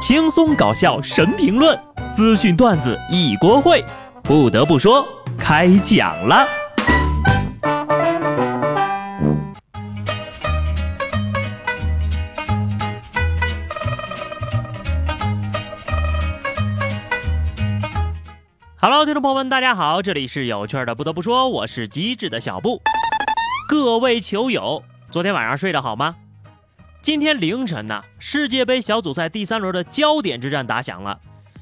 轻松搞笑神评论，资讯段子一锅烩。不得不说，开讲了。Hello，听众朋友们，大家好，这里是有趣的。不得不说，我是机智的小布。各位球友，昨天晚上睡得好吗？今天凌晨呢，世界杯小组赛第三轮的焦点之战打响了，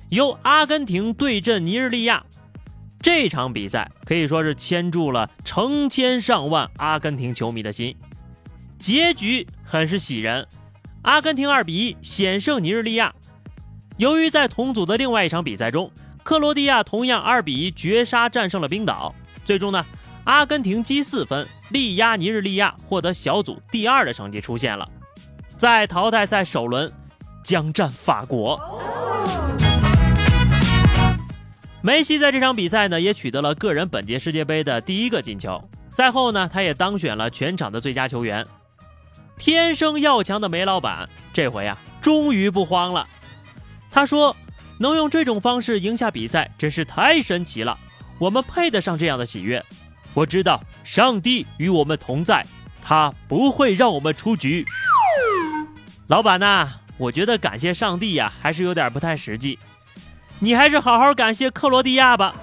由阿根廷对阵尼日利亚。这场比赛可以说是牵住了成千上万阿根廷球迷的心。结局很是喜人，阿根廷二比一险胜尼日利亚。由于在同组的另外一场比赛中，克罗地亚同样二比一绝杀战胜了冰岛，最终呢，阿根廷积四分力压尼日利亚，获得小组第二的成绩出现了。在淘汰赛首轮将战法国，梅西在这场比赛呢也取得了个人本届世界杯的第一个进球。赛后呢，他也当选了全场的最佳球员。天生要强的梅老板这回啊，终于不慌了。他说：“能用这种方式赢下比赛，真是太神奇了。我们配得上这样的喜悦。我知道上帝与我们同在，他不会让我们出局。”老板呐，我觉得感谢上帝呀，还是有点不太实际。你还是好好感谢克罗地亚吧。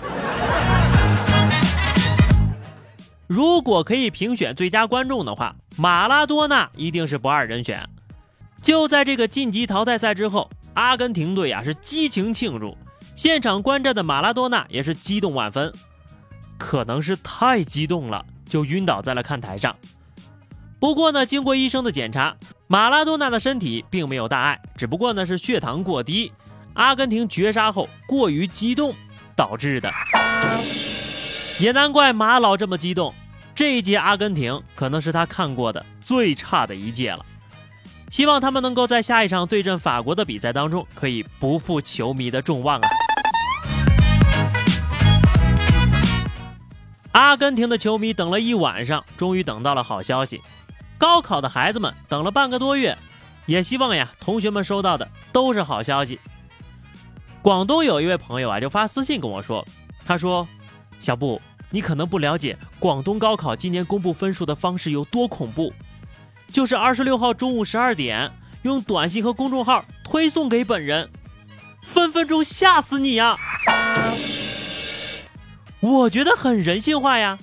如果可以评选最佳观众的话，马拉多纳一定是不二人选。就在这个晋级淘汰赛之后，阿根廷队啊是激情庆祝，现场观战的马拉多纳也是激动万分，可能是太激动了，就晕倒在了看台上。不过呢，经过医生的检查。马拉多纳的身体并没有大碍，只不过呢是血糖过低，阿根廷绝杀后过于激动导致的。也难怪马老这么激动，这一届阿根廷可能是他看过的最差的一届了。希望他们能够在下一场对阵法国的比赛当中，可以不负球迷的众望啊！阿根廷的球迷等了一晚上，终于等到了好消息。高考的孩子们等了半个多月，也希望呀，同学们收到的都是好消息。广东有一位朋友啊，就发私信跟我说，他说：“小布，你可能不了解广东高考今年公布分数的方式有多恐怖，就是二十六号中午十二点，用短信和公众号推送给本人，分分钟吓死你呀！”我觉得很人性化呀。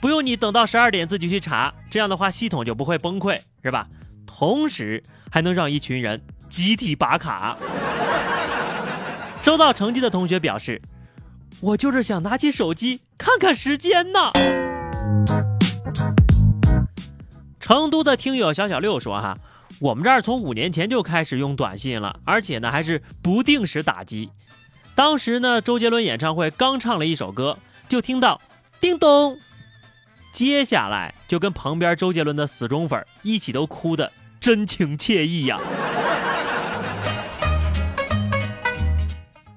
不用你等到十二点自己去查，这样的话系统就不会崩溃，是吧？同时还能让一群人集体拔卡。收到成绩的同学表示：“我就是想拿起手机看看时间呢。”成都的听友小小六说：“哈，我们这儿从五年前就开始用短信了，而且呢还是不定时打击。当时呢，周杰伦演唱会刚唱了一首歌，就听到叮咚。”接下来就跟旁边周杰伦的死忠粉一起都哭的真情切意呀。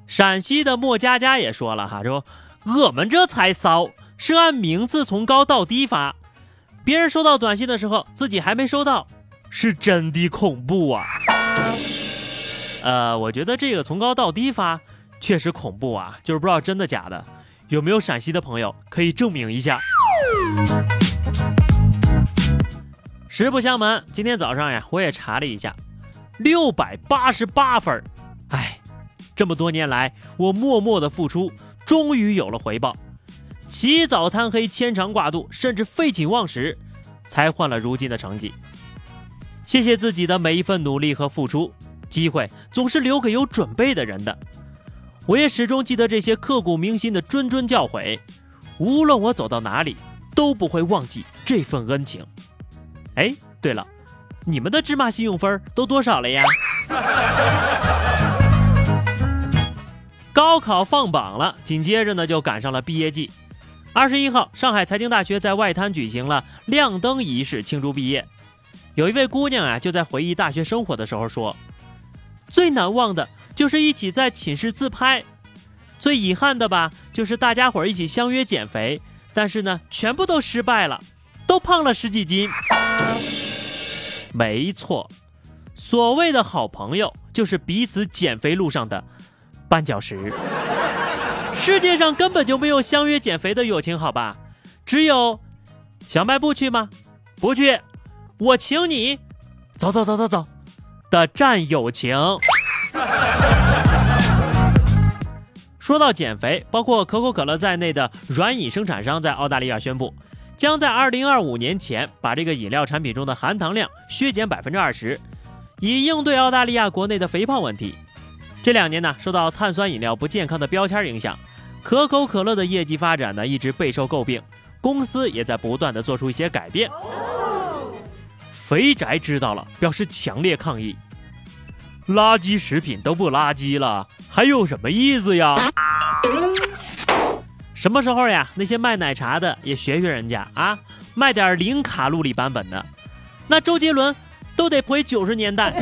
陕西的莫佳佳也说了哈，说我们这才骚，是按名字从高到低发，别人收到短信的时候自己还没收到，是真的恐怖啊。呃，我觉得这个从高到低发确实恐怖啊，就是不知道真的假的，有没有陕西的朋友可以证明一下？实不相瞒，今天早上呀，我也查了一下，六百八十八分哎，这么多年来，我默默的付出，终于有了回报。起早贪黑，牵肠挂肚，甚至废寝忘食，才换了如今的成绩。谢谢自己的每一份努力和付出。机会总是留给有准备的人的。我也始终记得这些刻骨铭心的谆谆教诲。无论我走到哪里。都不会忘记这份恩情。哎，对了，你们的芝麻信用分都多少了呀？高考放榜了，紧接着呢就赶上了毕业季。二十一号，上海财经大学在外滩举行了亮灯仪式庆祝毕业。有一位姑娘啊，就在回忆大学生活的时候说：“最难忘的就是一起在寝室自拍，最遗憾的吧，就是大家伙一起相约减肥。”但是呢，全部都失败了，都胖了十几斤。没错，所谓的好朋友，就是彼此减肥路上的绊脚石。世界上根本就没有相约减肥的友情，好吧？只有小卖部去吗？不去，我请你。走走走走走的战友情。说到减肥，包括可口可乐在内的软饮生产商在澳大利亚宣布，将在二零二五年前把这个饮料产品中的含糖量削减百分之二十，以应对澳大利亚国内的肥胖问题。这两年呢，受到碳酸饮料不健康的标签影响，可口可乐的业绩发展呢一直备受诟病，公司也在不断的做出一些改变。肥宅知道了，表示强烈抗议。垃圾食品都不垃圾了，还有什么意思呀？什么时候呀？那些卖奶茶的也学学人家啊，卖点零卡路里版本的。那周杰伦都得回九十年代。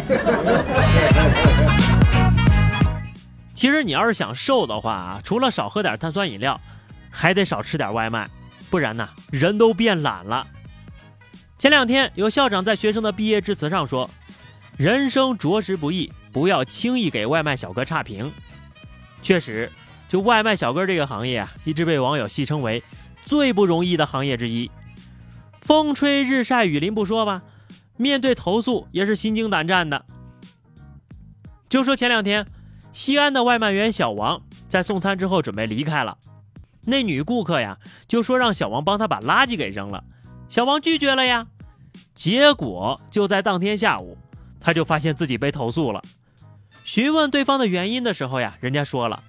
其实你要是想瘦的话啊，除了少喝点碳酸饮料，还得少吃点外卖，不然呢，人都变懒了。前两天有校长在学生的毕业致辞上说。人生着实不易，不要轻易给外卖小哥差评。确实，就外卖小哥这个行业啊，一直被网友戏称为最不容易的行业之一。风吹日晒雨淋不说吧，面对投诉也是心惊胆战的。就说前两天，西安的外卖员小王在送餐之后准备离开了，那女顾客呀就说让小王帮他把垃圾给扔了，小王拒绝了呀。结果就在当天下午。他就发现自己被投诉了，询问对方的原因的时候呀，人家说了，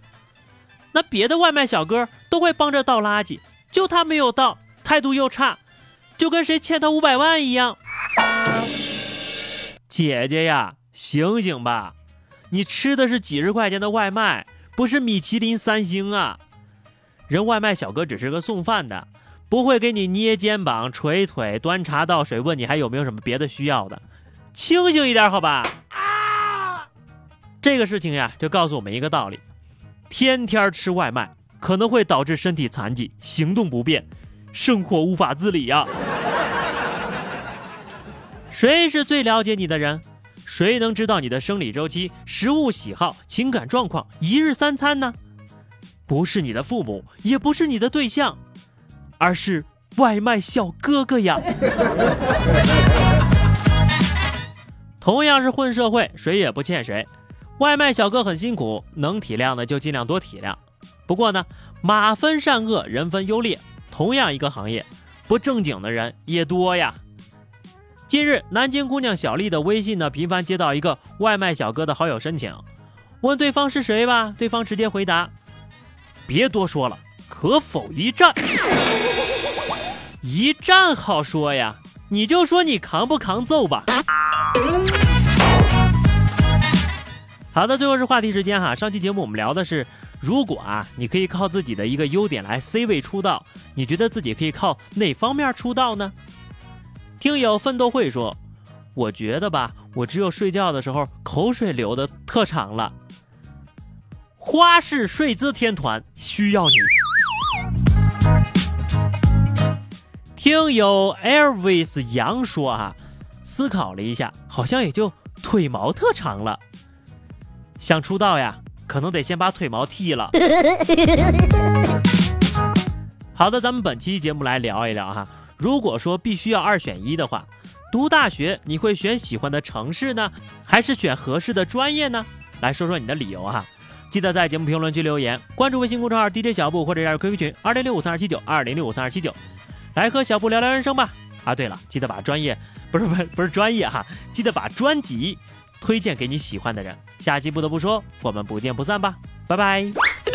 那别的外卖小哥都会帮着倒垃圾，就他没有倒，态度又差，就跟谁欠他五百万一样。姐姐呀，醒醒吧，你吃的是几十块钱的外卖，不是米其林三星啊。人外卖小哥只是个送饭的，不会给你捏肩膀、捶腿、端茶倒水，问你还有没有什么别的需要的。清醒一点，好吧。啊，这个事情呀，就告诉我们一个道理：天天吃外卖可能会导致身体残疾、行动不便、生活无法自理呀。谁是最了解你的人？谁能知道你的生理周期、食物喜好、情感状况、一日三餐呢？不是你的父母，也不是你的对象，而是外卖小哥哥呀。同样是混社会，谁也不欠谁。外卖小哥很辛苦，能体谅的就尽量多体谅。不过呢，马分善恶，人分优劣。同样一个行业，不正经的人也多呀。近日，南京姑娘小丽的微信呢，频繁接到一个外卖小哥的好友申请，问对方是谁吧，对方直接回答：“别多说了，可否一战？” 一战好说呀，你就说你扛不扛揍吧。好的，最后是话题时间哈。上期节目我们聊的是，如果啊，你可以靠自己的一个优点来 C 位出道，你觉得自己可以靠哪方面出道呢？听友奋斗会说，我觉得吧，我只有睡觉的时候口水流的特长了。花式睡姿天团需要你。听友 Airways 杨说啊，思考了一下，好像也就腿毛特长了。想出道呀，可能得先把腿毛剃了。好的，咱们本期节目来聊一聊哈。如果说必须要二选一的话，读大学你会选喜欢的城市呢，还是选合适的专业呢？来说说你的理由哈。记得在节目评论区留言，关注微信公众号 DJ 小布或者加入 QQ 群二零六五三二七九二零六五三二七九，来和小布聊聊人生吧。啊，对了，记得把专业不是不是不是专业哈，记得把专辑。推荐给你喜欢的人。下期不得不说，我们不见不散吧，拜拜。